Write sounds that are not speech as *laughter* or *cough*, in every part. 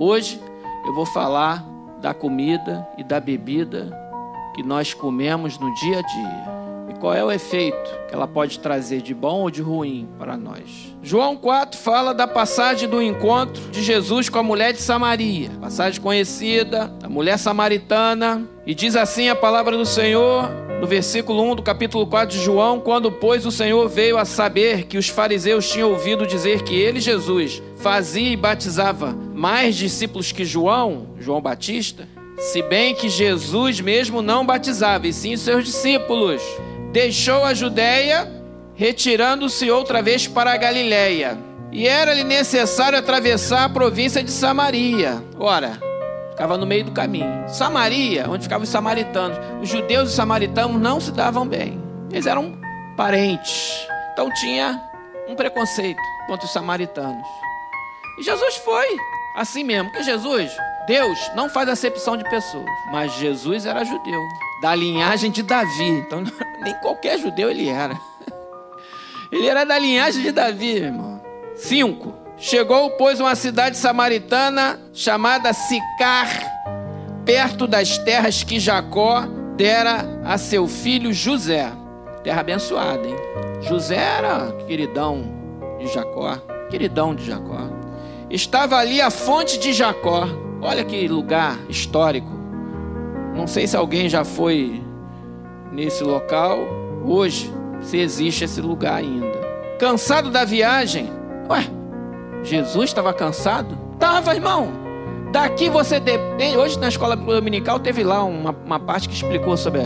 Hoje eu vou falar da comida e da bebida que nós comemos no dia a dia. E qual é o efeito que ela pode trazer de bom ou de ruim para nós? João 4 fala da passagem do encontro de Jesus com a mulher de Samaria. Passagem conhecida, a mulher samaritana. E diz assim a palavra do Senhor: no versículo 1 do capítulo 4 de João, quando, pois, o Senhor veio a saber que os fariseus tinham ouvido dizer que ele, Jesus, fazia e batizava mais discípulos que João, João Batista, se bem que Jesus mesmo não batizava, e sim seus discípulos, deixou a Judéia, retirando-se outra vez para a Galiléia. E era-lhe necessário atravessar a província de Samaria. Ora, ficava no meio do caminho. Samaria, onde ficavam os samaritanos. Os judeus e os samaritanos não se davam bem. Eles eram parentes. Então tinha um preconceito contra os samaritanos. E Jesus foi assim mesmo. Porque Jesus, Deus, não faz acepção de pessoas. Mas Jesus era judeu. Da linhagem de Davi. Então *laughs* nem qualquer judeu ele era. *laughs* Ele era da linhagem de Davi, irmão. Cinco. Chegou, pois, uma cidade samaritana chamada Sicar, perto das terras que Jacó dera a seu filho José. Terra abençoada, hein? José era queridão de Jacó, queridão de Jacó. Estava ali a fonte de Jacó. Olha que lugar histórico. Não sei se alguém já foi nesse local hoje, se existe esse lugar ainda. Cansado da viagem? Ué, Jesus estava cansado? Estava, irmão. Daqui você depende. Hoje na escola dominical teve lá uma, uma parte que explicou sobre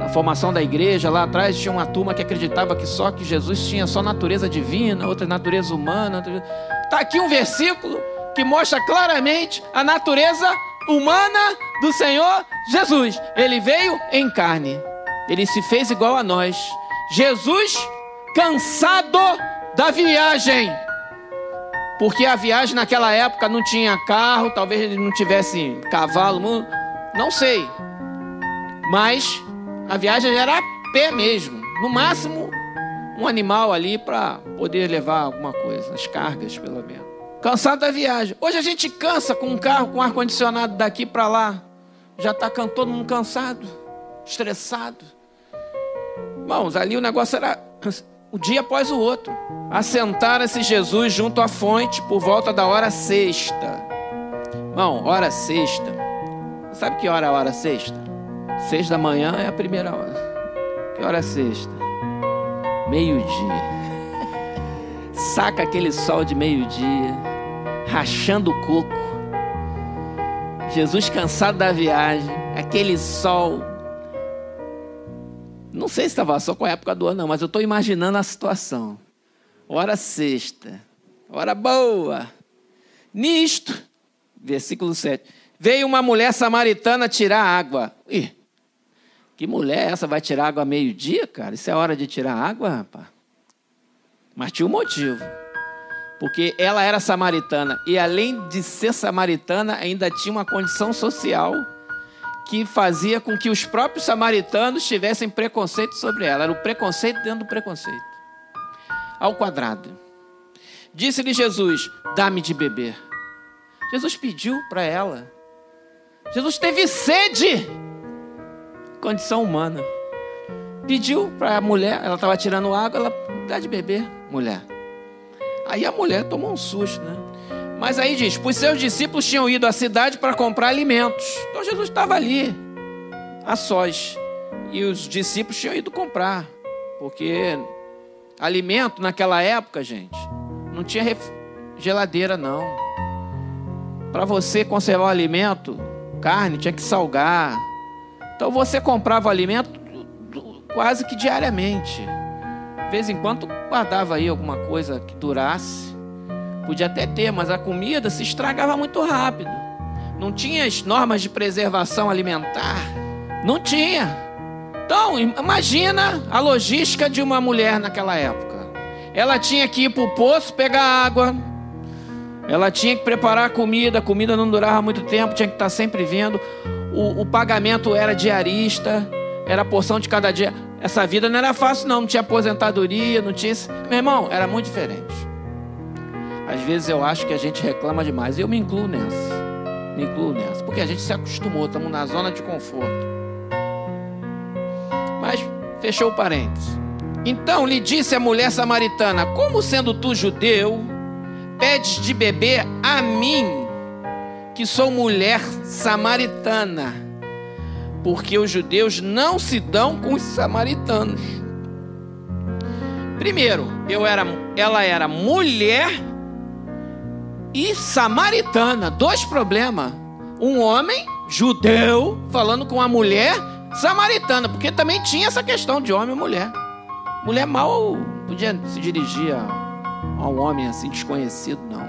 a, a, formação da igreja. Lá atrás tinha uma turma que acreditava que só que Jesus tinha só natureza divina, outra natureza humana. Está aqui um versículo que mostra claramente a natureza humana do Senhor Jesus. Ele veio em carne. Ele se fez igual a nós. Jesus cansado da viagem porque a viagem naquela época não tinha carro, talvez ele não tivesse cavalo, não sei. Mas a viagem era a pé mesmo. No máximo, um animal ali para poder levar alguma coisa, as cargas pelo menos. Cansado da viagem. Hoje a gente cansa com um carro com ar-condicionado daqui para lá. Já está todo mundo cansado, estressado. Irmãos, ali o negócio era *coughs* o dia após o outro. Assentara-se Jesus junto à fonte por volta da hora sexta. Bom, hora sexta. Sabe que hora é a hora sexta? Seis da manhã é a primeira hora. Que hora é sexta? Meio-dia. *laughs* Saca aquele sol de meio-dia, rachando o coco. Jesus cansado da viagem, aquele sol não sei se estava só com a época do ano, não, mas eu estou imaginando a situação. Hora sexta, hora boa. Nisto, versículo 7. Veio uma mulher samaritana tirar água. Ih, que mulher é essa vai tirar água meio-dia, cara? Isso é hora de tirar água, rapaz? Mas tinha um motivo. Porque ela era samaritana. E além de ser samaritana, ainda tinha uma condição social que fazia com que os próprios samaritanos tivessem preconceito sobre ela. Era o preconceito dentro do preconceito. Ao quadrado. Disse-lhe Jesus: Dá-me de beber. Jesus pediu para ela. Jesus teve sede. Condição humana. Pediu para a mulher, ela estava tirando água, ela dá de beber, mulher. Aí a mulher tomou um susto, né? Mas aí diz: Pois seus discípulos tinham ido à cidade para comprar alimentos. Então Jesus estava ali, a sós. E os discípulos tinham ido comprar. Porque alimento naquela época, gente, não tinha geladeira, não. Para você conservar o alimento, carne, tinha que salgar. Então você comprava alimento quase que diariamente. De vez em quando guardava aí alguma coisa que durasse. Podia até ter, mas a comida se estragava muito rápido. Não tinha as normas de preservação alimentar. Não tinha. Então, imagina a logística de uma mulher naquela época. Ela tinha que ir para o poço pegar água. Ela tinha que preparar a comida. A comida não durava muito tempo, tinha que estar sempre vendo. O, o pagamento era diarista, era porção de cada dia. Essa vida não era fácil, não. Não tinha aposentadoria, não tinha. Meu irmão, era muito diferente. Às vezes eu acho que a gente reclama demais. Eu me incluo nessa. Me incluo nessa. Porque a gente se acostumou, estamos na zona de conforto. Mas fechou o parênteses. Então lhe disse a mulher samaritana: Como sendo tu judeu, pedes de beber a mim, que sou mulher samaritana? Porque os judeus não se dão com os samaritanos. Primeiro, eu era, ela era mulher e samaritana. Dois problemas. Um homem judeu falando com uma mulher samaritana, porque também tinha essa questão de homem e mulher. Mulher mal podia se dirigir a, a um homem assim desconhecido, não.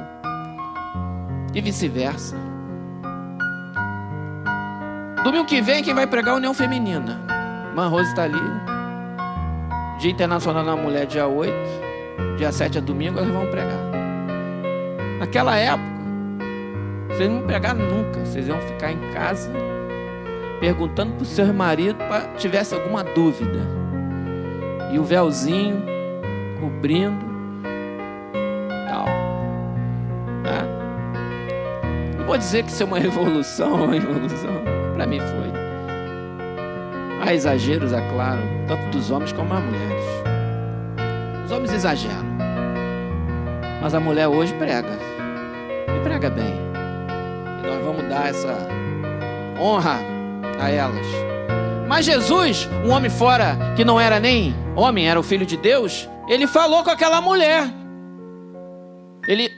E vice-versa. Domingo que vem, quem vai pregar é a União Feminina. Man Rose está ali. Dia Internacional da Mulher, dia 8. Dia 7 é domingo, elas vão pregar. Naquela época, vocês não pregar nunca. Vocês iam ficar em casa perguntando para o seu marido para tivesse alguma dúvida e o véuzinho cobrindo tal. Né? Não vou dizer que isso é uma revolução, *laughs* uma revolução. Para mim foi. Há exageros, é claro, tanto dos homens como das mulheres. Os homens exageram. Mas a mulher hoje prega. E prega bem. E nós vamos dar essa honra a elas. Mas Jesus, um homem fora que não era nem homem, era o filho de Deus, ele falou com aquela mulher. Ele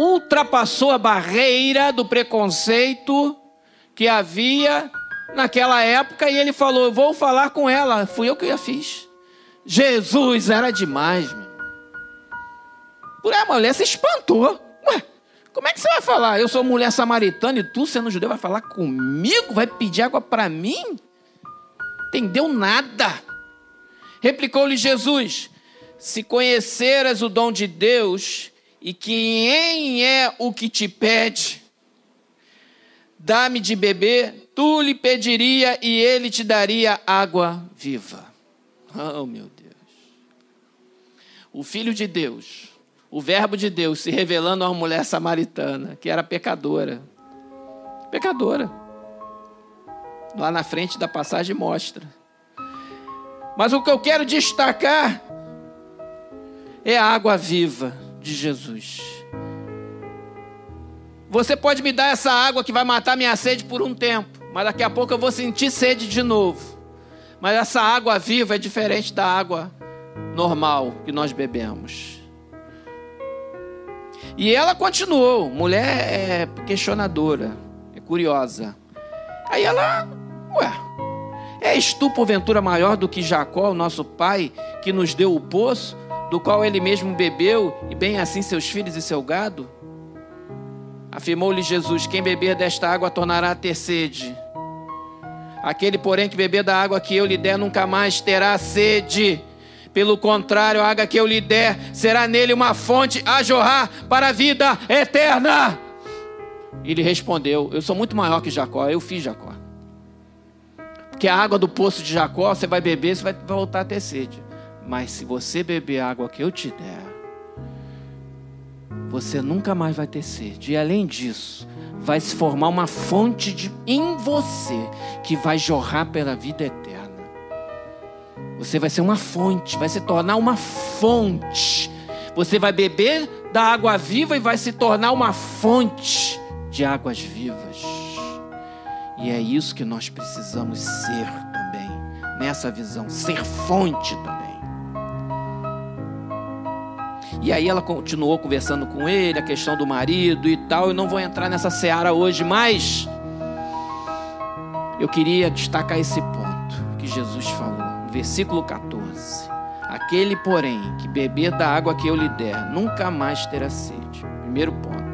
ultrapassou a barreira do preconceito que havia naquela época e ele falou: vou falar com ela. Fui eu que a fiz. Jesus era demais, meu. A mulher se espantou. Ué, como é que você vai falar? Eu sou mulher samaritana e tu, sendo judeu, vai falar comigo? Vai pedir água para mim? entendeu nada. Replicou-lhe Jesus: Se conheceras o dom de Deus e quem é o que te pede, dá-me de beber, tu lhe pediria e ele te daria água viva. Oh, meu Deus. O Filho de Deus, o Verbo de Deus se revelando a uma mulher samaritana, que era pecadora. Pecadora. Lá na frente da passagem mostra. Mas o que eu quero destacar é a água viva de Jesus. Você pode me dar essa água que vai matar minha sede por um tempo, mas daqui a pouco eu vou sentir sede de novo. Mas essa água viva é diferente da água normal que nós bebemos. E ela continuou, mulher é questionadora, é curiosa. Aí ela Ué, és tu porventura maior do que Jacó, o nosso pai, que nos deu o poço, do qual ele mesmo bebeu, e bem assim seus filhos e seu gado? Afirmou-lhe Jesus: Quem beber desta água tornará a ter sede. Aquele, porém, que beber da água que eu lhe der, nunca mais terá sede. Pelo contrário, a água que eu lhe der será nele uma fonte a jorrar para a vida eterna. Ele respondeu: Eu sou muito maior que Jacó, eu fiz Jacó. Porque a água do poço de Jacó, você vai beber, você vai voltar a ter sede. Mas se você beber a água que eu te der, você nunca mais vai ter sede. E além disso, vai se formar uma fonte de, em você que vai jorrar pela vida eterna. Você vai ser uma fonte, vai se tornar uma fonte. Você vai beber da água viva e vai se tornar uma fonte de águas vivas. E é isso que nós precisamos ser também, nessa visão, ser fonte também. E aí ela continuou conversando com ele, a questão do marido e tal. Eu não vou entrar nessa seara hoje, mas eu queria destacar esse ponto que Jesus falou, no versículo 14. Aquele, porém, que beber da água que eu lhe der, nunca mais terá sede. Primeiro ponto.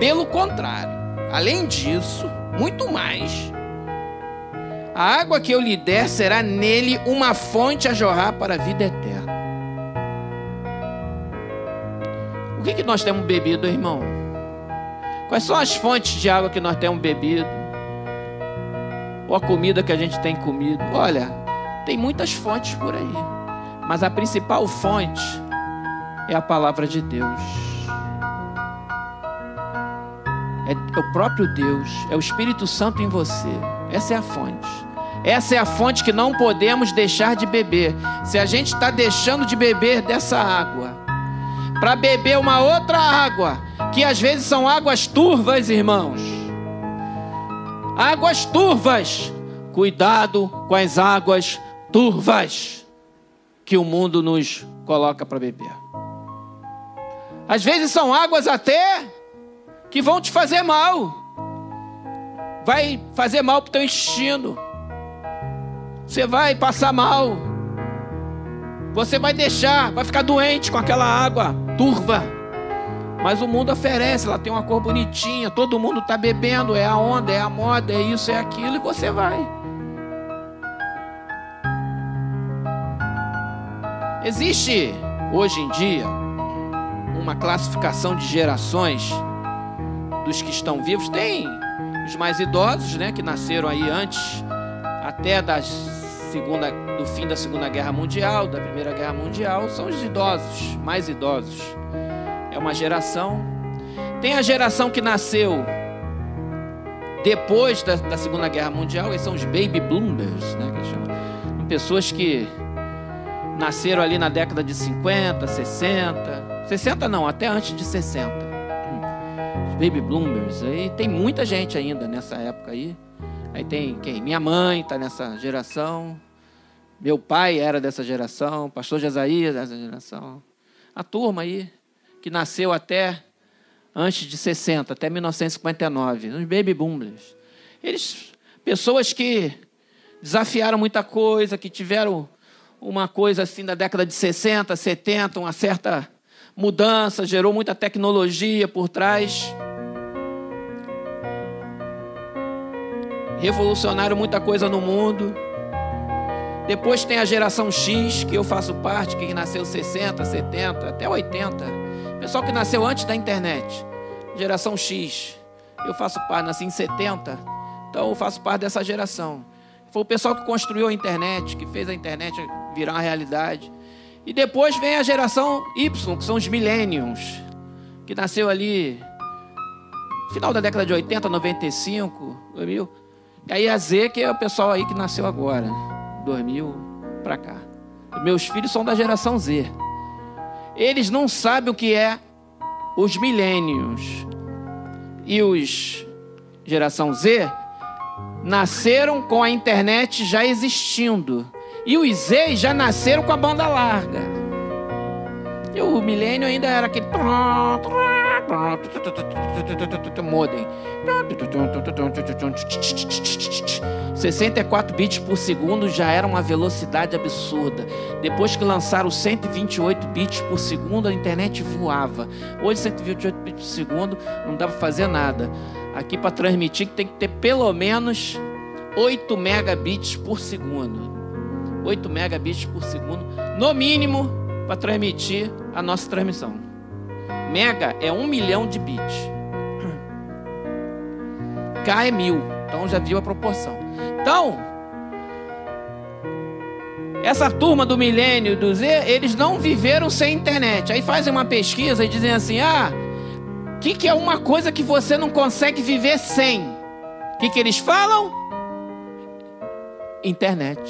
Pelo contrário, além disso, muito mais. A água que eu lhe der será nele uma fonte a jorrar para a vida eterna. O que, que nós temos bebido, irmão? Quais são as fontes de água que nós temos bebido? Ou a comida que a gente tem comido? Olha, tem muitas fontes por aí. Mas a principal fonte é a palavra de Deus. É o próprio Deus, é o Espírito Santo em você. Essa é a fonte. Essa é a fonte que não podemos deixar de beber. Se a gente está deixando de beber dessa água, para beber uma outra água, que às vezes são águas turvas, irmãos. Águas turvas. Cuidado com as águas turvas que o mundo nos coloca para beber. Às vezes são águas até que vão te fazer mal. Vai fazer mal para o teu intestino. Você vai passar mal. Você vai deixar, vai ficar doente com aquela água turva. Mas o mundo oferece, ela tem uma cor bonitinha, todo mundo está bebendo, é a onda, é a moda, é isso, é aquilo, e você vai. Existe hoje em dia uma classificação de gerações dos que estão vivos. Tem os mais idosos, né, que nasceram aí antes até da segunda, do fim da Segunda Guerra Mundial, da Primeira Guerra Mundial, são os idosos, mais idosos. É uma geração. Tem a geração que nasceu depois da, da Segunda Guerra Mundial, esses são os baby boomers, né, que chamam. Pessoas que nasceram ali na década de 50, 60, 60 não, até antes de 60. Os baby bloomers, aí tem muita gente ainda nessa época aí. Aí tem quem? Minha mãe está nessa geração. Meu pai era dessa geração, pastor Jesaías dessa geração. A turma aí que nasceu até antes de 60, até 1959, os baby boomers. Eles pessoas que desafiaram muita coisa, que tiveram uma coisa assim da década de 60, 70, uma certa mudança, gerou muita tecnologia por trás. Revolucionaram muita coisa no mundo. Depois tem a geração X, que eu faço parte, que nasceu 60, 70, até 80. Pessoal que nasceu antes da internet. Geração X. Eu faço parte, nasci em 70. Então eu faço parte dessa geração. Foi o pessoal que construiu a internet, que fez a internet virar uma realidade. E depois vem a geração Y, que são os millennials, que nasceu ali final da década de 80, 95, 2000. E aí a Z, que é o pessoal aí que nasceu agora, 2000 para cá. Meus filhos são da geração Z. Eles não sabem o que é os millennials. E os geração Z nasceram com a internet já existindo. E os Z já nasceram com a banda larga. E o milênio ainda era aquele modem. 64 bits por segundo já era uma velocidade absurda. Depois que lançaram 128 bits por segundo, a internet voava. Hoje 128 bits por segundo não dá para fazer nada. Aqui para transmitir tem que ter pelo menos 8 megabits por segundo. 8 megabits por segundo, no mínimo, para transmitir a nossa transmissão. Mega é 1 milhão de bits. K é mil. Então já viu a proporção. Então, essa turma do milênio do Z, eles não viveram sem internet. Aí fazem uma pesquisa e dizem assim: ah, o que, que é uma coisa que você não consegue viver sem? O que, que eles falam? Internet.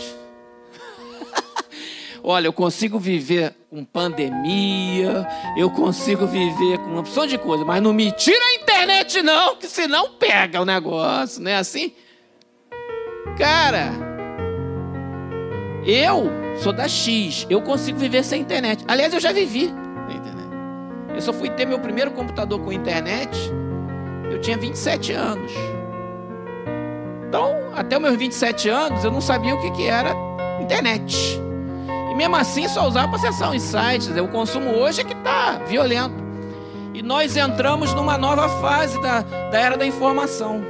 Olha, eu consigo viver com pandemia, eu consigo viver com uma opção de coisa, mas não me tira a internet, não, que senão pega o negócio, não é assim? Cara, eu sou da X, eu consigo viver sem internet. Aliás, eu já vivi. Eu só fui ter meu primeiro computador com internet, eu tinha 27 anos. Então, até meus 27 anos, eu não sabia o que, que era internet. Mesmo assim, só usava para acessar os sites. O consumo hoje é que está violento. E nós entramos numa nova fase da, da era da informação.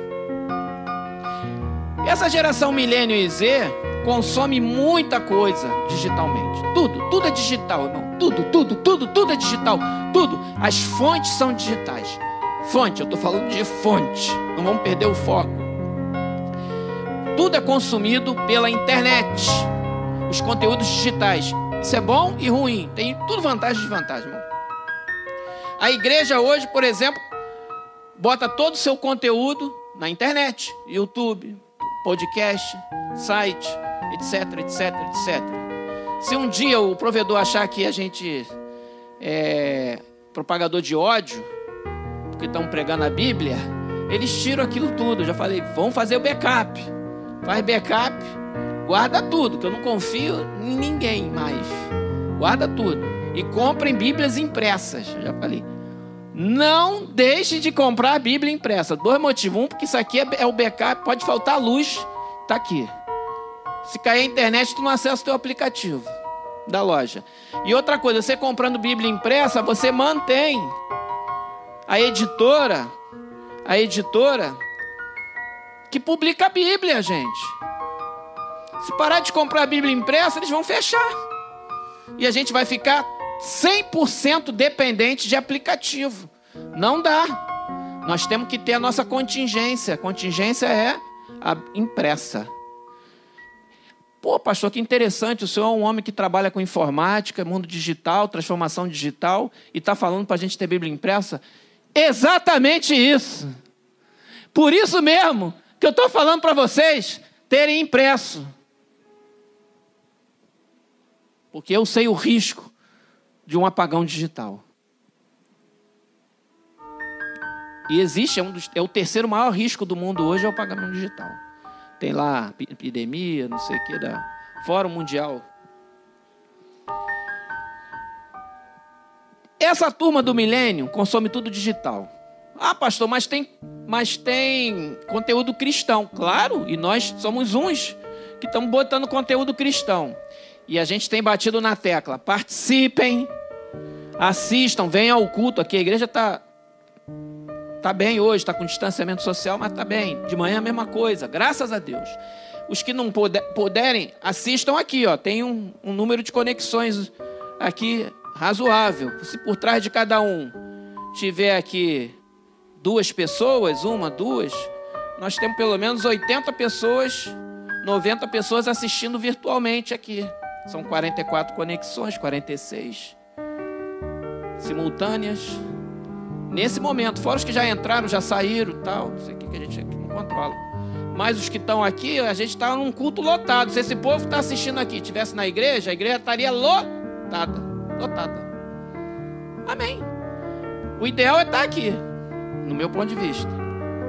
Essa geração milênio e Z consome muita coisa digitalmente. Tudo, tudo é digital, irmão. Tudo, tudo, tudo, tudo é digital. Tudo. As fontes são digitais. Fonte, eu estou falando de fonte. Não vamos perder o foco. Tudo é consumido pela internet. Os conteúdos digitais. Isso é bom e ruim. Tem tudo vantagem e desvantagem, irmão. A igreja hoje, por exemplo, bota todo o seu conteúdo na internet, YouTube, podcast, site, etc, etc, etc. Se um dia o provedor achar que a gente é propagador de ódio, porque estão pregando a Bíblia, eles tiram aquilo tudo. Eu já falei, vão fazer o backup. Faz backup, guarda tudo, que eu não confio em ninguém mais. Guarda tudo. E comprem Bíblias impressas. Já falei. Não deixe de comprar a Bíblia impressa. Dois motivos. Um, porque isso aqui é, é o backup, pode faltar luz. Está aqui. Se cair a internet, tu não acessa o teu aplicativo da loja. E outra coisa, você comprando Bíblia impressa, você mantém a editora, a editora que publica a Bíblia, gente. Se parar de comprar a Bíblia impressa, eles vão fechar. E a gente vai ficar 100% dependente de aplicativo. Não dá. Nós temos que ter a nossa contingência. Contingência é a impressa. Pô, pastor, que interessante. O senhor é um homem que trabalha com informática, mundo digital, transformação digital, e está falando para a gente ter Bíblia impressa? Exatamente isso. Por isso mesmo que eu estou falando para vocês terem impresso. Porque eu sei o risco de um apagão digital. E existe, é, um dos, é o terceiro maior risco do mundo hoje, é o apagão digital. Tem lá epidemia, não sei o que, da Fórum Mundial. Essa turma do milênio consome tudo digital. Ah, pastor, mas tem, mas tem conteúdo cristão. Claro, e nós somos uns que estamos botando conteúdo cristão. E a gente tem batido na tecla. Participem, assistam, venham ao culto. Aqui a igreja está tá bem hoje, está com distanciamento social, mas está bem. De manhã a mesma coisa, graças a Deus. Os que não puder, puderem, assistam aqui. Ó. Tem um, um número de conexões aqui razoável. Se por trás de cada um tiver aqui duas pessoas, uma, duas, nós temos pelo menos 80 pessoas, 90 pessoas assistindo virtualmente aqui. São 44 conexões, 46 simultâneas. Nesse momento, fora os que já entraram, já saíram, tal, não sei o que, que a gente não controla. Mas os que estão aqui, a gente está num culto lotado. Se esse povo está assistindo aqui, tivesse na igreja, a igreja estaria lotada, lotada. Amém. O ideal é estar tá aqui, no meu ponto de vista.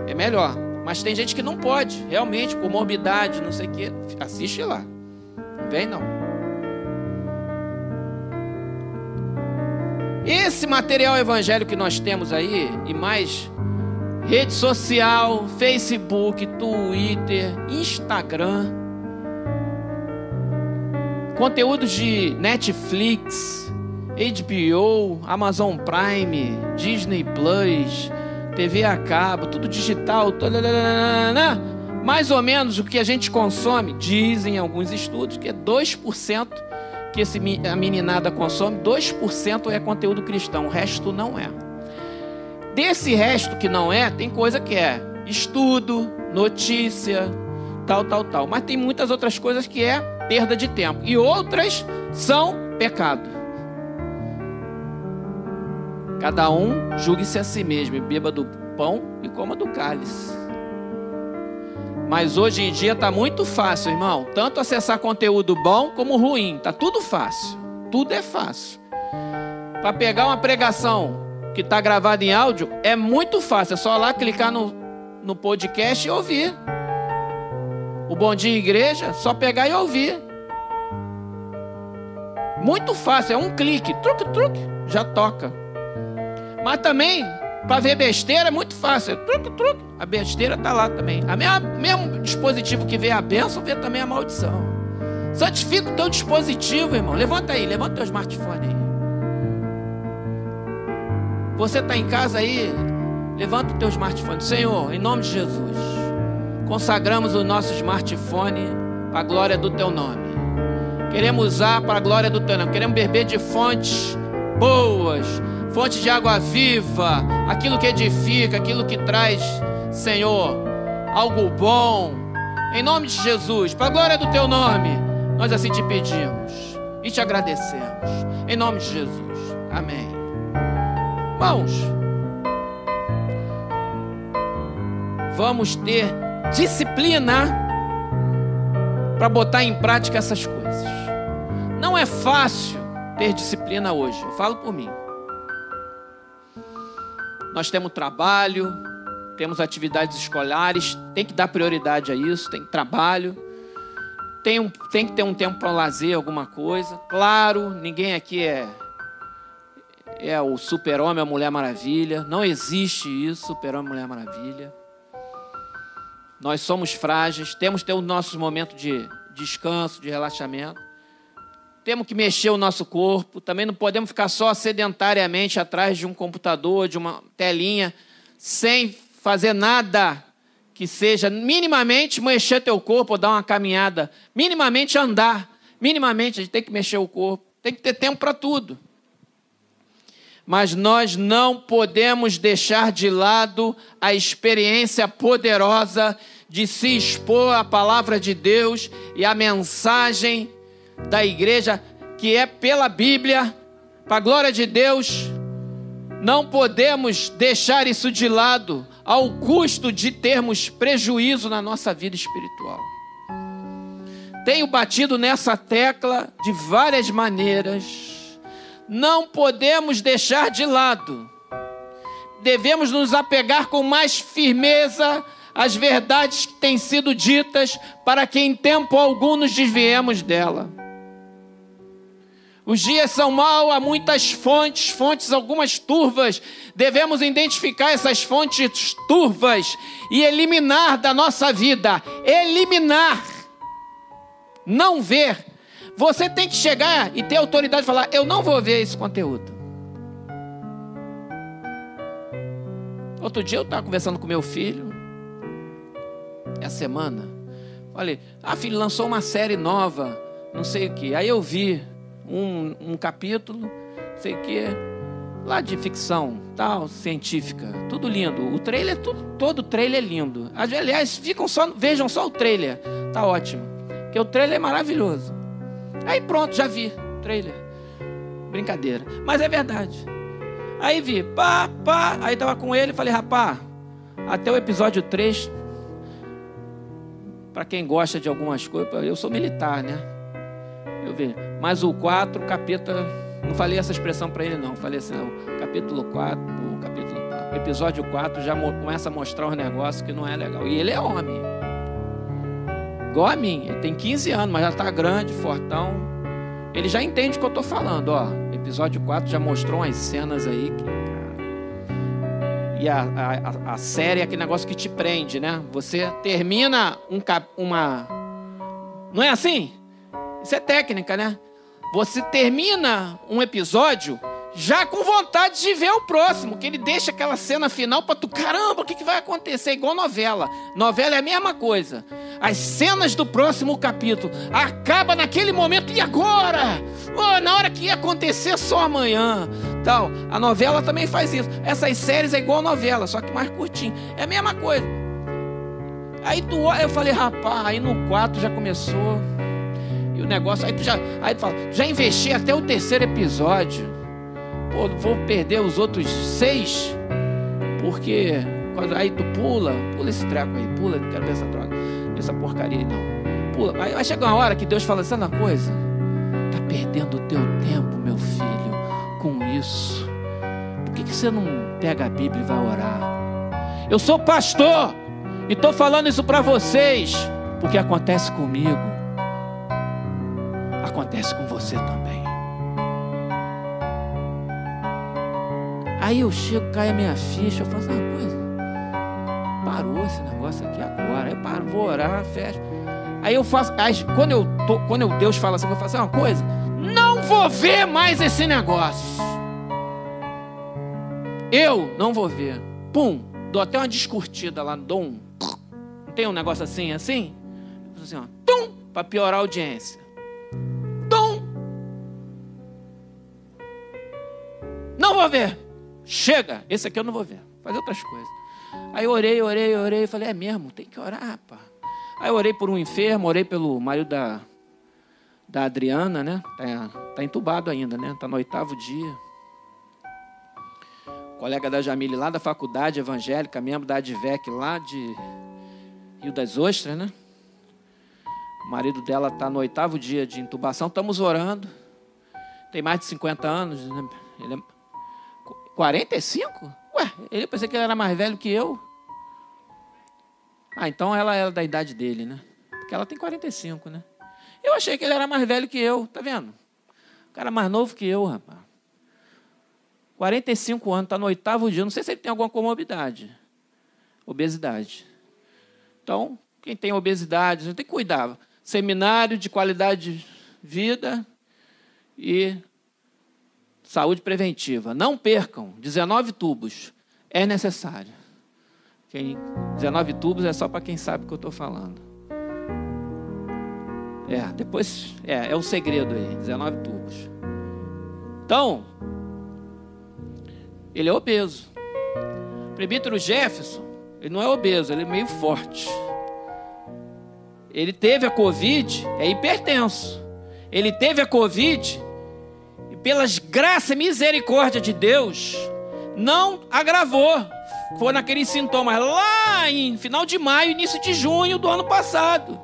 É melhor. Mas tem gente que não pode, realmente, por morbidade, não sei o que. Assiste lá. Não vem não. Esse material evangélico que nós temos aí, e mais rede social, Facebook, Twitter, Instagram, conteúdos de Netflix, HBO, Amazon Prime, Disney Plus, TV a cabo, tudo digital, mais ou menos o que a gente consome, dizem alguns estudos que é 2% que esse, a meninada consome, 2% é conteúdo cristão, o resto não é. Desse resto que não é, tem coisa que é estudo, notícia, tal, tal, tal. Mas tem muitas outras coisas que é perda de tempo. E outras são pecado. Cada um julgue-se a si mesmo, beba do pão e coma do cálice. Mas hoje em dia está muito fácil, irmão. Tanto acessar conteúdo bom como ruim. Está tudo fácil. Tudo é fácil. Para pegar uma pregação que está gravada em áudio, é muito fácil. É só lá clicar no, no podcast e ouvir. O Bom Dia Igreja, só pegar e ouvir. Muito fácil, é um clique, truque, truque, já toca. Mas também para ver besteira é muito fácil. Truque, truque. A besteira está lá também. A mesma, mesmo dispositivo que vê a bênção, vê também a maldição. Santifica o teu dispositivo, irmão. Levanta aí, levanta o teu smartphone aí. Você está em casa aí, levanta o teu smartphone. Senhor, em nome de Jesus, consagramos o nosso smartphone para a glória do teu nome. Queremos usar para a glória do teu nome. Queremos beber de fontes boas fonte de água viva, aquilo que edifica, aquilo que traz, Senhor, algo bom. Em nome de Jesus, para a glória do teu nome, nós assim te pedimos e te agradecemos. Em nome de Jesus. Amém. Irmãos, vamos ter disciplina para botar em prática essas coisas. Não é fácil ter disciplina hoje, eu falo por mim. Nós temos trabalho, temos atividades escolares, tem que dar prioridade a isso, tem trabalho, tem, um, tem que ter um tempo para lazer, alguma coisa. Claro, ninguém aqui é, é o super-homem, a Mulher Maravilha. Não existe isso, super-homem, Mulher Maravilha. Nós somos frágeis, temos que ter o nosso momento de descanso, de relaxamento. Temos que mexer o nosso corpo, também não podemos ficar só sedentariamente atrás de um computador, de uma telinha, sem fazer nada que seja minimamente mexer teu corpo ou dar uma caminhada, minimamente andar, minimamente a gente tem que mexer o corpo, tem que ter tempo para tudo. Mas nós não podemos deixar de lado a experiência poderosa de se expor à palavra de Deus e à mensagem da igreja, que é pela Bíblia, para a glória de Deus, não podemos deixar isso de lado ao custo de termos prejuízo na nossa vida espiritual. Tenho batido nessa tecla de várias maneiras. Não podemos deixar de lado. Devemos nos apegar com mais firmeza às verdades que têm sido ditas, para que em tempo algum nos desviemos dela. Os dias são maus, há muitas fontes, fontes algumas turvas. Devemos identificar essas fontes turvas e eliminar da nossa vida. Eliminar. Não ver. Você tem que chegar e ter autoridade de falar: eu não vou ver esse conteúdo. Outro dia eu estava conversando com meu filho, essa semana. Falei: ah, filho, lançou uma série nova, não sei o que. Aí eu vi um, um capítulo, sei o que, lá de ficção, tal, científica, tudo lindo. O trailer, tudo, todo trailer é lindo. Aliás, ficam só, vejam só o trailer, tá ótimo. Porque o trailer é maravilhoso. Aí pronto, já vi trailer. Brincadeira. Mas é verdade. Aí vi, pá, pá. Aí tava com ele, falei, rapá, até o episódio 3, para quem gosta de algumas coisas, eu sou militar, né? Eu vejo. Mas o 4, capeta, não falei essa expressão para ele não, falei assim, não, capítulo 4, o capítulo episódio 4 já começa a mostrar os negócios que não é legal. E ele é homem. Igual a mim, ele tem 15 anos, mas já está grande, fortão. Ele já entende o que eu estou falando, ó. Episódio 4 já mostrou umas cenas aí que, e a, a, a, série é aquele negócio que te prende, né? Você termina um cap, uma. Não é assim? Isso é técnica, né? Você termina um episódio já com vontade de ver o próximo, que ele deixa aquela cena final para tu, caramba, o que, que vai acontecer? Igual novela. Novela é a mesma coisa. As cenas do próximo capítulo acaba naquele momento e agora? Oh, na hora que ia acontecer só amanhã. Tal. A novela também faz isso. Essas séries é igual novela, só que mais curtinho. É a mesma coisa. Aí tu, eu falei, rapaz, aí no 4 já começou e o negócio, aí tu já, aí tu fala, já investi até o terceiro episódio. Pô, vou perder os outros seis, porque aí tu pula, pula esse treco aí, pula, não quero ver essa droga, essa porcaria aí não. Pula. Aí vai chegar uma hora que Deus fala, sabe uma coisa? Tá perdendo o teu tempo, meu filho, com isso. Por que, que você não pega a Bíblia e vai orar? Eu sou pastor e estou falando isso para vocês, porque acontece comigo acontece com você também. Aí eu chego, cai a minha ficha, eu faço uma coisa. Parou esse negócio aqui agora. Eu paro, vou orar, fecho. Aí eu faço. Aí, quando eu tô, quando eu, Deus fala assim, eu fazer uma coisa. Não vou ver mais esse negócio. Eu não vou ver. Pum, dou até uma descurtida lá, dou um. Tem um negócio assim, assim? Assim, ó, tum, para piorar a audiência. Não vou ver. Chega, esse aqui eu não vou ver. Fazer outras coisas. Aí eu orei, orei, orei. Falei, é mesmo, tem que orar, pá. Aí eu orei por um enfermo, orei pelo marido da, da Adriana, né? Tá, tá entubado ainda, né? Tá no oitavo dia. colega da Jamile lá da faculdade evangélica, membro da Advec lá de Rio das Ostras, né? O marido dela está no oitavo dia de intubação, estamos orando. Tem mais de 50 anos, né? Ele é 45? Ué, ele pensei que ele era mais velho que eu. Ah, então ela era da idade dele, né? Porque ela tem 45, né? Eu achei que ele era mais velho que eu, tá vendo? O cara mais novo que eu, rapaz. 45 anos, está no oitavo dia. Não sei se ele tem alguma comorbidade. Obesidade. Então, quem tem obesidade, a gente tem que cuidar. Seminário de qualidade de vida e saúde preventiva. Não percam, 19 tubos. É necessário. Quem, 19 tubos é só para quem sabe o que eu estou falando. É, depois, é, é o segredo aí, 19 tubos. Então, ele é obeso. O presbítero Jefferson, ele não é obeso, ele é meio forte. Ele teve a Covid, é hipertenso. Ele teve a Covid e pelas graças e misericórdia de Deus, não agravou. Foi naqueles sintomas lá em final de maio, início de junho do ano passado.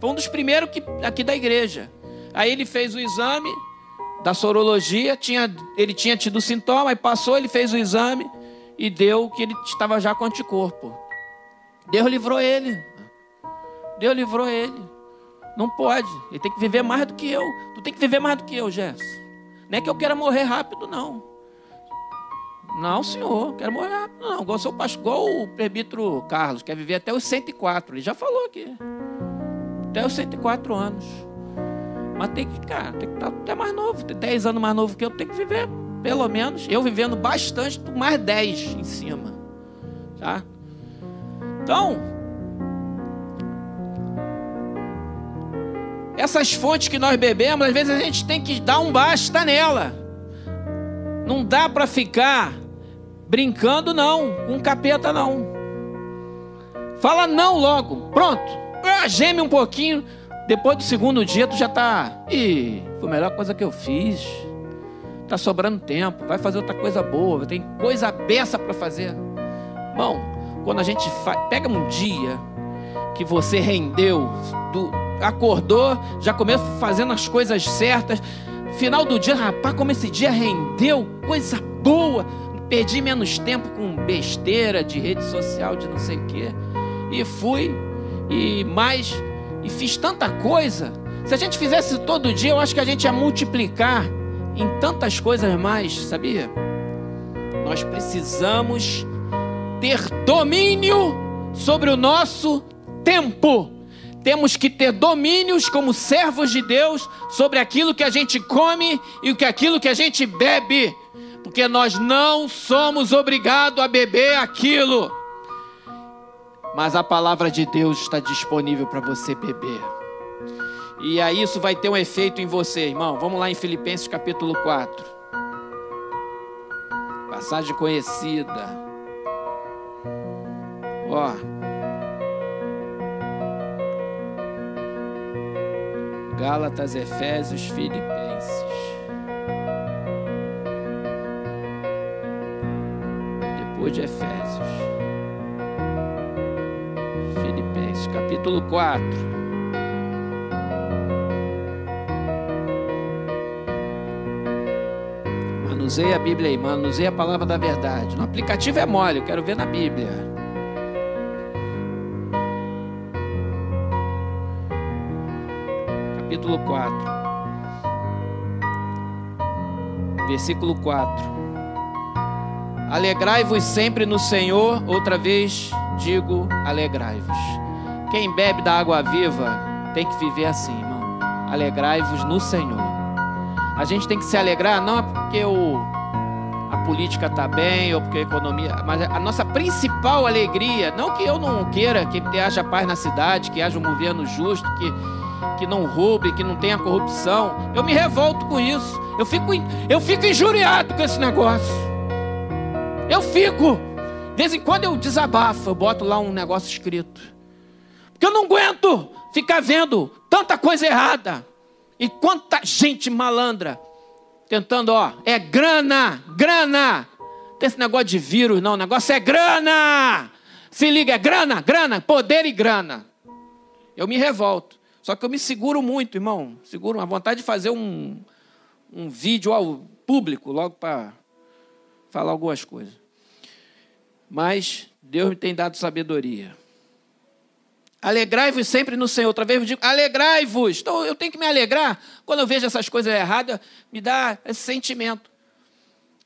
Foi um dos primeiros que, aqui da igreja. Aí ele fez o exame da sorologia, tinha, ele tinha tido sintoma, passou, ele fez o exame e deu que ele estava já com anticorpo. Deus livrou ele. Deus livrou ele. Não pode. Ele tem que viver mais do que eu. Tu tem que viver mais do que eu, Gerson. Não é que eu quero morrer rápido, não. Não, senhor, quero morrer não. Igual, seu pastor, igual o presbítero Carlos, quer viver até os 104. Ele já falou aqui até os 104 anos. Mas tem que, cara, tem que estar tá até mais novo, tem 10 anos mais novo que eu, tem que viver, pelo menos, eu vivendo bastante, mais 10 em cima. Tá? Então, essas fontes que nós bebemos, às vezes a gente tem que dar um basta nela. Não dá para ficar brincando, não, com capeta, não. Fala não logo, pronto. Ah, geme um pouquinho. Depois do segundo dia, tu já está. Ih, foi a melhor coisa que eu fiz. Tá sobrando tempo. Vai fazer outra coisa boa. Tem coisa beça para fazer. Bom, quando a gente pega um dia que você rendeu, do... acordou, já começou fazendo as coisas certas. Final do dia, rapaz, como esse dia rendeu, coisa boa. Perdi menos tempo com besteira de rede social, de não sei o quê. E fui e mais e fiz tanta coisa. Se a gente fizesse todo dia, eu acho que a gente ia multiplicar em tantas coisas mais, sabia? Nós precisamos ter domínio sobre o nosso tempo. Temos que ter domínios como servos de Deus sobre aquilo que a gente come e aquilo que a gente bebe, porque nós não somos obrigados a beber aquilo mas a palavra de Deus está disponível para você beber. E aí isso vai ter um efeito em você, irmão. Vamos lá em Filipenses capítulo 4. Passagem conhecida. Ó. Gálatas, Efésios, Filipenses. Depois de Efésios. capítulo 4. Manuseia a Bíblia aí, manuseia a palavra da verdade. No aplicativo é mole, eu quero ver na Bíblia. Capítulo 4. Versículo 4. Alegrai-vos sempre no Senhor, outra vez digo, alegrai-vos. Quem bebe da água viva tem que viver assim, irmão. Alegrai-vos no Senhor. A gente tem que se alegrar não é porque o, a política está bem ou porque a economia, mas a nossa principal alegria, não que eu não queira que haja paz na cidade, que haja um governo justo, que, que não roube, que não tenha corrupção. Eu me revolto com isso. Eu fico, eu fico injuriado com esse negócio. Fico. De vez em quando eu desabafo, eu boto lá um negócio escrito. Porque eu não aguento ficar vendo tanta coisa errada. E quanta gente malandra tentando, ó, é grana, grana. tem esse negócio de vírus, não. O negócio é grana. Se liga, é grana, grana, poder e grana. Eu me revolto. Só que eu me seguro muito, irmão. Seguro uma vontade de fazer um, um vídeo ao público, logo para falar algumas coisas. Mas Deus me tem dado sabedoria. Alegrai-vos sempre no Senhor. Outra vez eu digo, alegrai-vos. Então eu tenho que me alegrar. Quando eu vejo essas coisas erradas, me dá esse sentimento.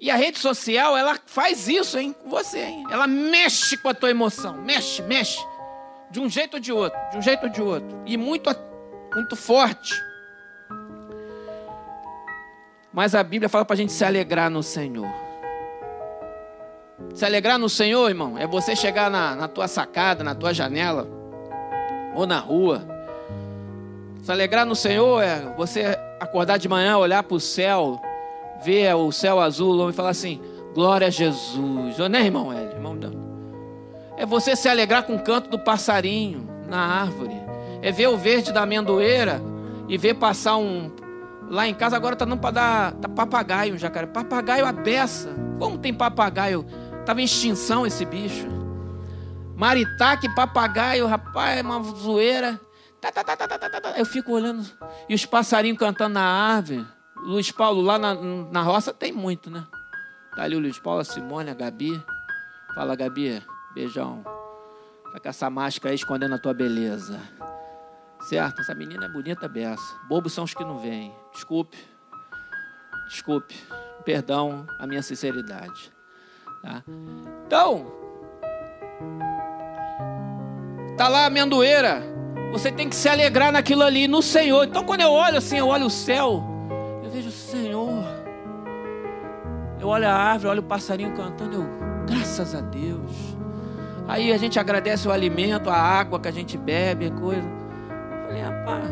E a rede social, ela faz isso, hein, com você, hein? Ela mexe com a tua emoção, mexe, mexe. De um jeito ou de outro, de um jeito ou de outro. E muito, muito forte. Mas a Bíblia fala para a gente se alegrar no Senhor. Se alegrar no Senhor, irmão, é você chegar na, na tua sacada, na tua janela, ou na rua. Se alegrar no Senhor é você acordar de manhã, olhar para o céu ver o céu azul e falar assim: Glória a Jesus. Não é, irmão Hélio? Irmão, não. É você se alegrar com o canto do passarinho na árvore. É ver o verde da amendoeira e ver passar um. Lá em casa agora tá dando para dar tá papagaio, jacaré. Papagaio a beça. Como tem papagaio? Tava em extinção esse bicho. Maritaque, papagaio, rapaz, é uma zoeira. Tá, tá, tá, Eu fico olhando. E os passarinhos cantando na árvore. Luiz Paulo, lá na, na roça tem muito, né? Tá ali o Luiz Paulo, a Simone, a Gabi. Fala, Gabi, beijão. Tá com essa máscara aí escondendo a tua beleza. Certo? Essa menina é bonita beça. Bobos são os que não vêm. Desculpe. Desculpe. Perdão a minha sinceridade. Tá? Então, tá lá a amendoeira. Você tem que se alegrar naquilo ali, no Senhor. Então, quando eu olho assim, eu olho o céu eu vejo o Senhor. Eu olho a árvore, olho o passarinho cantando, eu, graças a Deus. Aí a gente agradece o alimento, a água que a gente bebe, coisa. Eu falei, rapaz,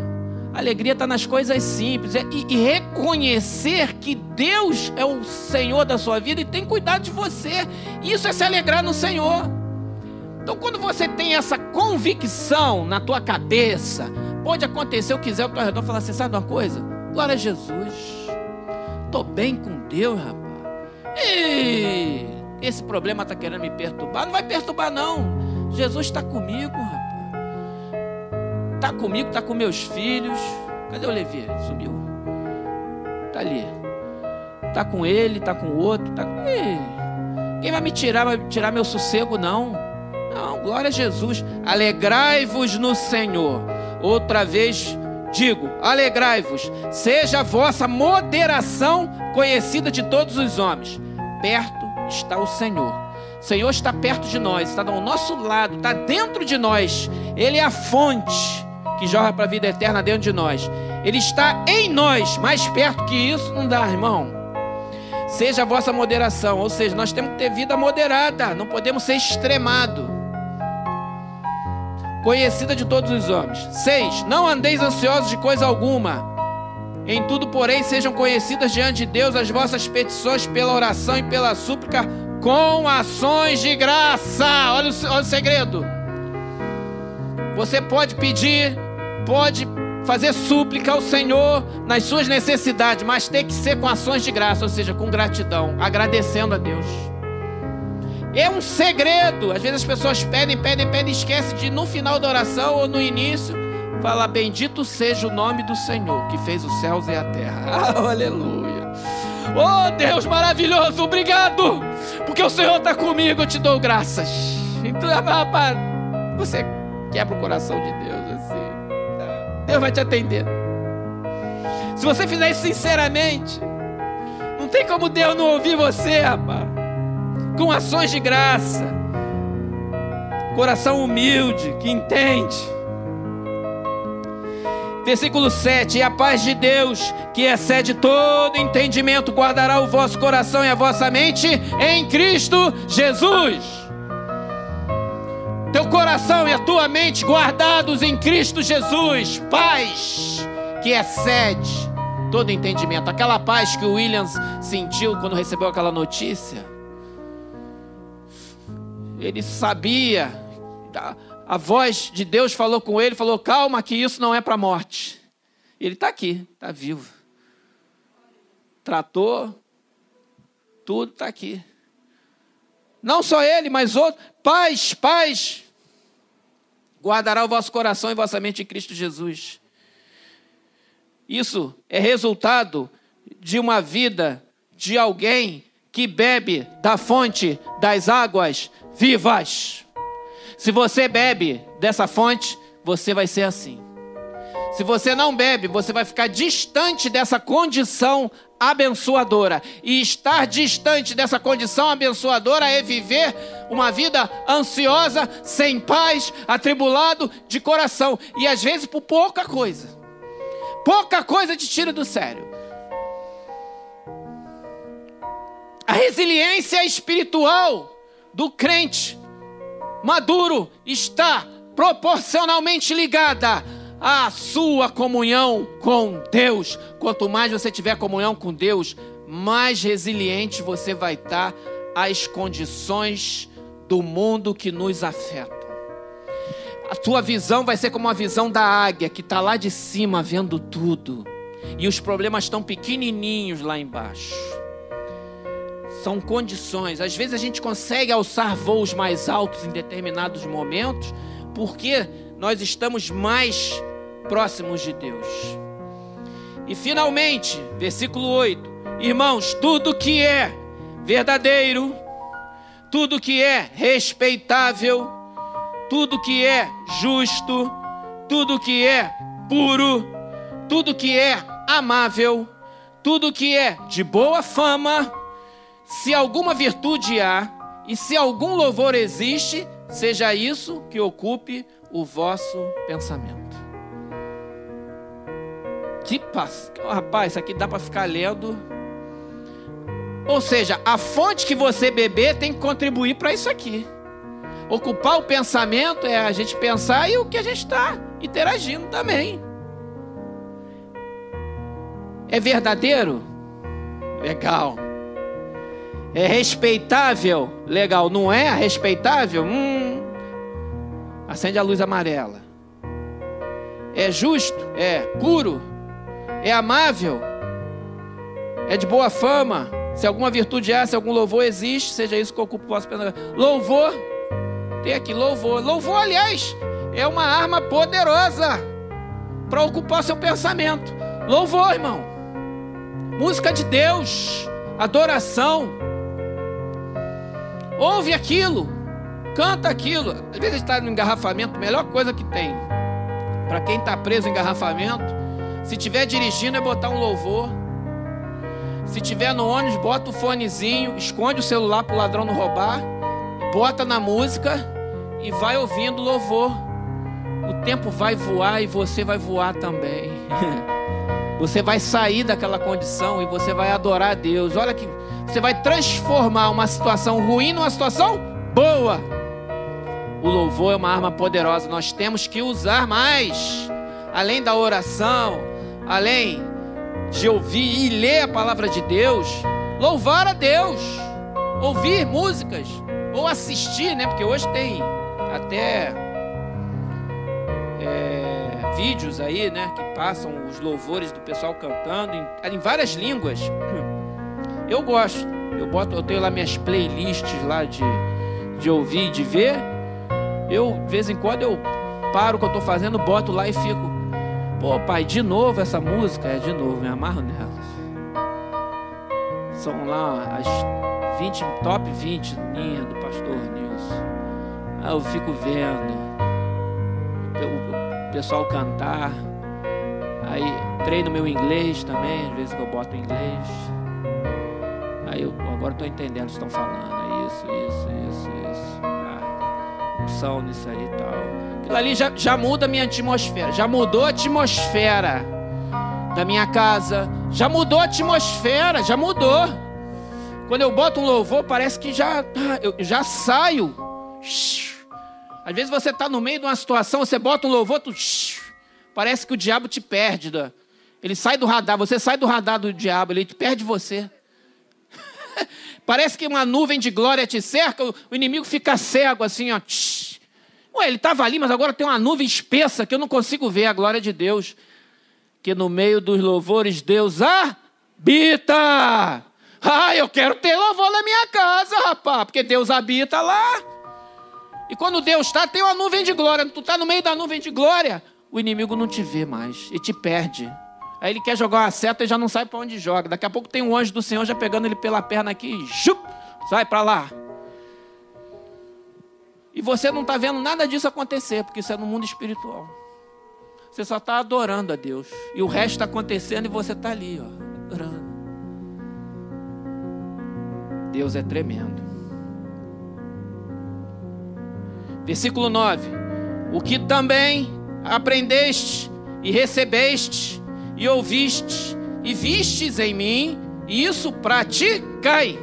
a alegria está nas coisas simples. É, e, e, reconhecer que Deus é o Senhor da sua vida e tem cuidado de você. Isso é se alegrar no Senhor. Então, quando você tem essa convicção na tua cabeça, pode acontecer o que quiser ao teu redor, falar, assim, sabe uma coisa? Glória a Jesus. Tô bem com Deus, rapaz. E esse problema está querendo me perturbar. Não vai perturbar, não. Jesus está comigo, rapaz. Está comigo, está com meus filhos. Cadê o Levi? Sumiu. Está ali. Está com ele, está com o outro. Tá... Quem vai me tirar, vai tirar meu sossego, não. Não, glória a Jesus. Alegrai-vos no Senhor. Outra vez digo: alegrai-vos, seja a vossa moderação conhecida de todos os homens. Perto está o Senhor. Senhor está perto de nós, está ao nosso lado, está dentro de nós. Ele é a fonte que jorra para a vida eterna dentro de nós. Ele está em nós, mais perto que isso não dá, irmão. Seja a vossa moderação, ou seja, nós temos que ter vida moderada, não podemos ser extremado conhecida de todos os homens. 6. Não andeis ansiosos de coisa alguma. Em tudo, porém, sejam conhecidas diante de Deus as vossas petições pela oração e pela súplica com ações de graça. Olha o, olha o segredo. Você pode pedir, pode fazer súplica ao Senhor nas suas necessidades, mas tem que ser com ações de graça, ou seja, com gratidão, agradecendo a Deus. É um segredo. Às vezes as pessoas pedem, pedem, pedem, esquecem de no final da oração ou no início falar: Bendito seja o nome do Senhor que fez os céus e a terra. Oh, *laughs* aleluia. Oh Deus maravilhoso, obrigado, porque o Senhor está comigo, eu te dou graças. Então, rapaz, *laughs* você quebra o coração de Deus. Deus vai te atender. Se você fizer isso sinceramente, não tem como Deus não ouvir você, rapaz com ações de graça, coração humilde, que entende. Versículo 7: E a paz de Deus, que excede todo entendimento, guardará o vosso coração e a vossa mente em Cristo Jesus. Teu coração e a tua mente guardados em Cristo Jesus, paz que excede todo entendimento. Aquela paz que o Williams sentiu quando recebeu aquela notícia ele sabia, a voz de Deus falou com ele, falou: calma, que isso não é para a morte. Ele está aqui, está vivo. Tratou, tudo está aqui. não só ele, mas outros. Pais, pais, guardará o vosso coração e vossa mente em Cristo Jesus. Isso é resultado de uma vida de alguém que bebe da fonte das águas vivas. Se você bebe dessa fonte, você vai ser assim. Se você não bebe, você vai ficar distante dessa condição abençoadora. E estar distante dessa condição abençoadora é viver uma vida ansiosa, sem paz, atribulado de coração. E às vezes por pouca coisa. Pouca coisa te tira do sério. A resiliência espiritual do crente maduro está proporcionalmente ligada à sua comunhão com Deus. Quanto mais você tiver comunhão com Deus, mais resiliente você vai estar às condições do mundo que nos afetam. A tua visão vai ser como a visão da águia que está lá de cima vendo tudo. E os problemas estão pequenininhos lá embaixo são condições. Às vezes a gente consegue alçar voos mais altos em determinados momentos, porque nós estamos mais próximos de Deus. E finalmente, versículo 8: Irmãos, tudo que é verdadeiro, tudo que é respeitável, tudo que é justo, tudo que é puro, tudo que é amável, tudo que é de boa fama, se alguma virtude há e se algum louvor existe, seja isso que ocupe o vosso pensamento. Que paz, oh, rapaz, isso aqui dá para ficar lendo. Ou seja, a fonte que você beber tem que contribuir para isso aqui. Ocupar o pensamento é a gente pensar e o que a gente está interagindo também. É verdadeiro? Legal. É respeitável? Legal. Não é respeitável? Hum. Acende a luz amarela. É justo? É. Puro? É amável? É de boa fama? Se alguma virtude há, se algum louvor existe, seja isso que ocupa o vosso pensamento. Louvor. Tem aqui louvor. Louvor, aliás, é uma arma poderosa para ocupar seu pensamento. Louvor, irmão. Música de Deus. Adoração. Ouve aquilo, canta aquilo. Às vezes está no engarrafamento, melhor coisa que tem. Para quem está preso em engarrafamento, se tiver dirigindo é botar um louvor. Se tiver no ônibus, bota o fonezinho, esconde o celular para o ladrão não roubar, bota na música e vai ouvindo louvor. O tempo vai voar e você vai voar também. *laughs* Você vai sair daquela condição e você vai adorar a Deus. Olha que você vai transformar uma situação ruim numa situação boa. O louvor é uma arma poderosa, nós temos que usar mais. Além da oração, além de ouvir e ler a palavra de Deus, louvar a Deus, ouvir músicas ou assistir, né? Porque hoje tem até é, vídeos aí, né? Que passam os louvores do pessoal cantando em, em várias línguas. Eu gosto. Eu boto, eu tenho lá minhas playlists lá de, de ouvir, de ver. Eu, de vez em quando, eu paro o que eu estou fazendo, boto lá e fico. Pô, pai, de novo essa música? É, de novo, me amarro nela. São lá as 20, top 20 minha do pastor Nilson. Aí eu fico vendo o pessoal cantar. Aí treino meu inglês também, às vezes que eu boto inglês. Aí eu agora estou entendendo o que estão falando. É isso, isso, isso, isso. Ah, opção nisso aí e tal. Aquilo ali já, já muda a minha atmosfera. Já mudou a atmosfera da minha casa. Já mudou a atmosfera, já mudou. Quando eu boto um louvor, parece que já, eu já saio. Às vezes você está no meio de uma situação, você bota um louvor, tu, parece que o diabo te perde. Ele sai do radar, você sai do radar do diabo, ele perde você. Parece que uma nuvem de glória te cerca, o inimigo fica cego assim, ó. Ué, ele estava ali, mas agora tem uma nuvem espessa que eu não consigo ver a glória de Deus. Que no meio dos louvores Deus habita. Ah, eu quero ter louvor na minha casa, rapaz, porque Deus habita lá. E quando Deus está, tem uma nuvem de glória. Tu está no meio da nuvem de glória, o inimigo não te vê mais e te perde. Aí ele quer jogar uma seta e já não sabe para onde joga. Daqui a pouco tem um anjo do Senhor já pegando ele pela perna aqui e chup, sai para lá. E você não está vendo nada disso acontecer, porque isso é no mundo espiritual. Você só está adorando a Deus. E o resto está acontecendo e você está ali, ó, adorando. Deus é tremendo. Versículo 9: O que também aprendeste e recebeste e ouviste e vistes em mim, isso praticai,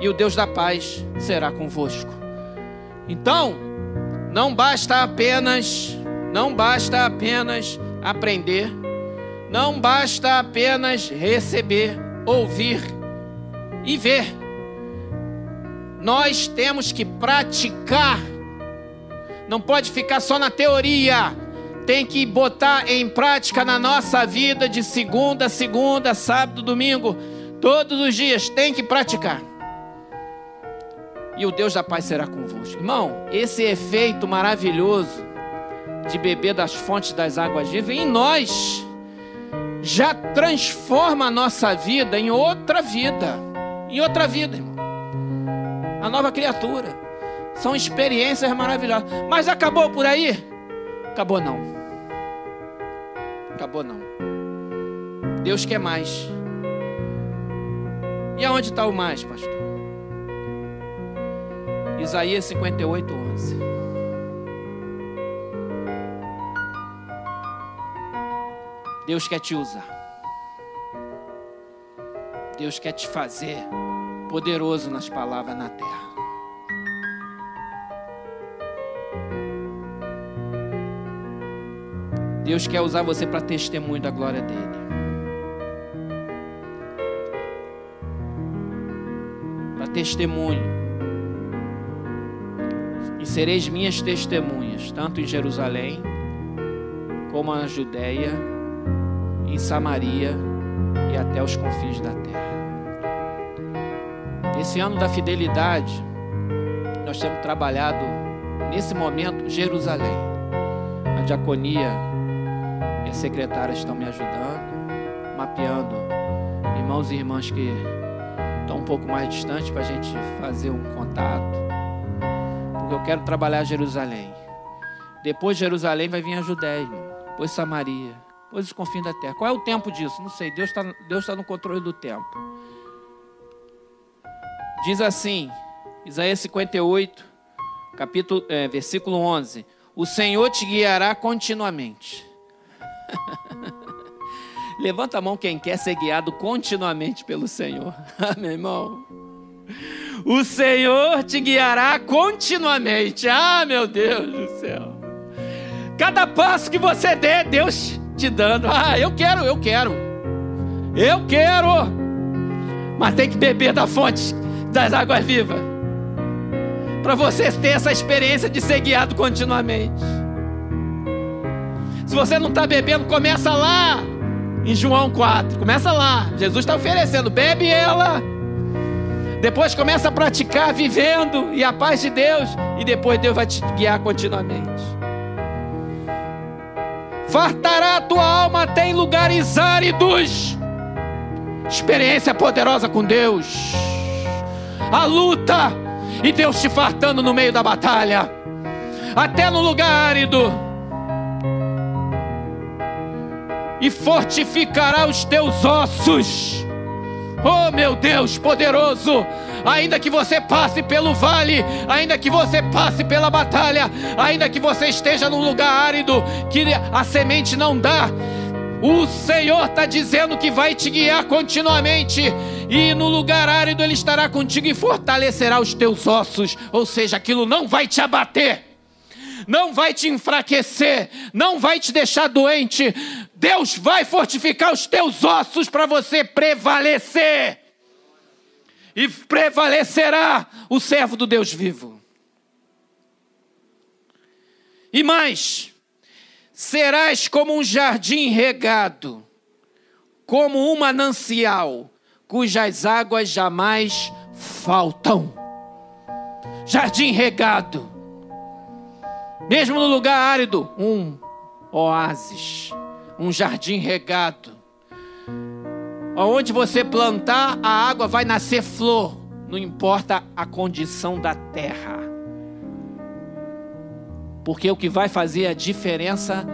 e o Deus da paz será convosco. Então, não basta apenas, não basta apenas aprender, não basta apenas receber, ouvir e ver. Nós temos que praticar. Não pode ficar só na teoria tem que botar em prática na nossa vida de segunda a segunda, sábado, domingo, todos os dias, tem que praticar. E o Deus da paz será convosco. Irmão, esse efeito maravilhoso de beber das fontes das águas vivas em nós já transforma a nossa vida em outra vida. Em outra vida, irmão. A nova criatura. São experiências maravilhosas. Mas acabou por aí? Acabou não. Acabou não. Deus quer mais. E aonde está o mais, pastor? Isaías 58, 11. Deus quer te usar. Deus quer te fazer poderoso nas palavras na terra. Deus quer usar você para testemunho da glória dele. Para testemunho. E sereis minhas testemunhas, tanto em Jerusalém, como na Judéia, em Samaria e até os confins da terra. Esse ano da fidelidade, nós temos trabalhado nesse momento Jerusalém. A diaconia as secretárias estão me ajudando, mapeando irmãos e irmãs que estão um pouco mais distantes para a gente fazer um contato. Porque eu quero trabalhar Jerusalém. Depois de Jerusalém vai vir a Judéia, depois Samaria, depois os confins da terra. Qual é o tempo disso? Não sei. Deus está Deus tá no controle do tempo. Diz assim, Isaías 58, capítulo, é, versículo 11: O Senhor te guiará continuamente *laughs* Levanta a mão quem quer ser guiado continuamente pelo Senhor. *laughs* Ah, meu irmão. O Senhor te guiará continuamente. Ah, meu Deus do céu. Cada passo que você der, Deus te dando. Ah, eu quero, eu quero. Eu quero. Mas tem que beber da fonte das águas vivas. Para você ter essa experiência de ser guiado continuamente. Se você não está bebendo, começa lá em João 4. Começa lá. Jesus está oferecendo, bebe ela. Depois começa a praticar vivendo e a paz de Deus. E depois Deus vai te guiar continuamente. Fartará a tua alma até em lugares áridos. Experiência poderosa com Deus. A luta e Deus te fartando no meio da batalha. Até no lugar árido e fortificará os teus ossos. Oh meu Deus poderoso, ainda que você passe pelo vale, ainda que você passe pela batalha, ainda que você esteja num lugar árido que a semente não dá, o Senhor está dizendo que vai te guiar continuamente, e no lugar árido Ele estará contigo e fortalecerá os teus ossos, ou seja, aquilo não vai te abater não vai te enfraquecer, não vai te deixar doente. Deus vai fortificar os teus ossos para você prevalecer. E prevalecerá o servo do Deus vivo. E mais, serás como um jardim regado, como um manancial, cujas águas jamais faltam. Jardim regado. Mesmo no lugar árido, um oásis, um jardim regado. Onde você plantar, a água vai nascer flor, não importa a condição da terra. Porque o que vai fazer a diferença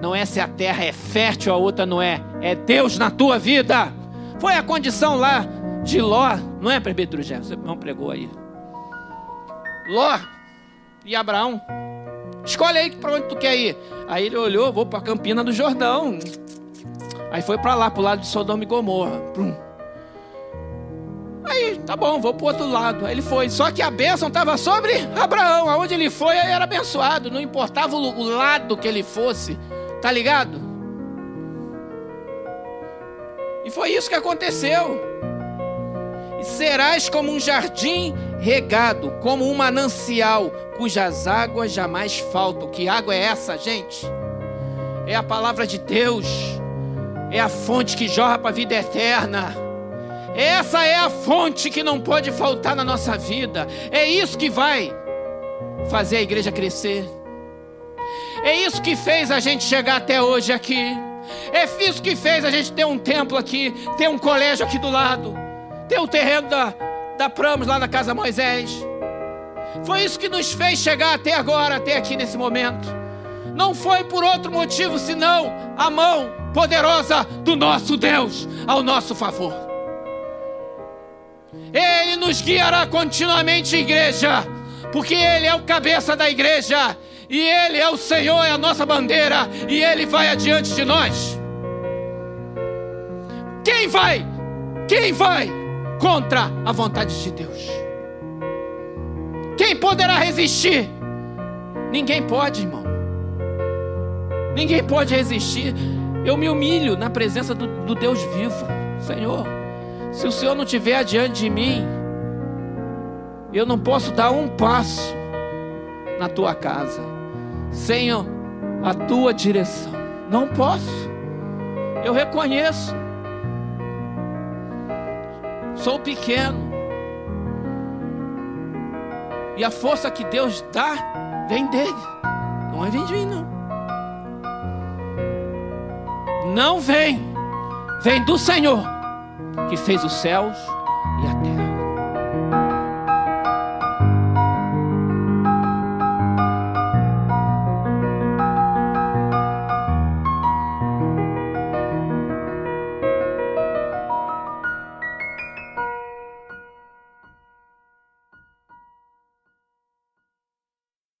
não é se a terra é fértil ou a outra não é, é Deus na tua vida. Foi a condição lá de Ló, não é, presbítero Jefferson? Você não pregou aí. Ló e Abraão, escolhe aí para onde tu quer ir. Aí ele olhou, vou para a Campina do Jordão. Aí foi para lá, para o lado de Sodoma e Gomorra. Prum. Aí, tá bom, vou para o outro lado. Aí ele foi. Só que a bênção estava sobre Abraão. Aonde ele foi, ele era abençoado. Não importava o lado que ele fosse. Tá ligado? E foi isso que aconteceu. E serás como um jardim regado, como um manancial, cujas águas jamais faltam. Que água é essa, gente? É a palavra de Deus. É a fonte que jorra para a vida eterna. Essa é a fonte que não pode faltar na nossa vida. É isso que vai fazer a igreja crescer. É isso que fez a gente chegar até hoje aqui. É isso que fez a gente ter um templo aqui, ter um colégio aqui do lado, ter o terreno da, da Pramos lá na casa Moisés. Foi isso que nos fez chegar até agora, até aqui nesse momento. Não foi por outro motivo senão a mão poderosa do nosso Deus ao nosso favor. Ele nos guiará continuamente, igreja, porque Ele é o cabeça da igreja e Ele é o Senhor, é a nossa bandeira, e Ele vai adiante de nós. Quem vai? Quem vai contra a vontade de Deus? Quem poderá resistir? Ninguém pode, irmão. Ninguém pode resistir. Eu me humilho na presença do, do Deus vivo. Senhor, se o Senhor não estiver adiante de mim, eu não posso dar um passo na tua casa sem a tua direção. Não posso. Eu reconheço. Sou pequeno. E a força que Deus dá vem dele. Não é vem de mim, não. Não vem. Vem do Senhor que fez os céus e a terra.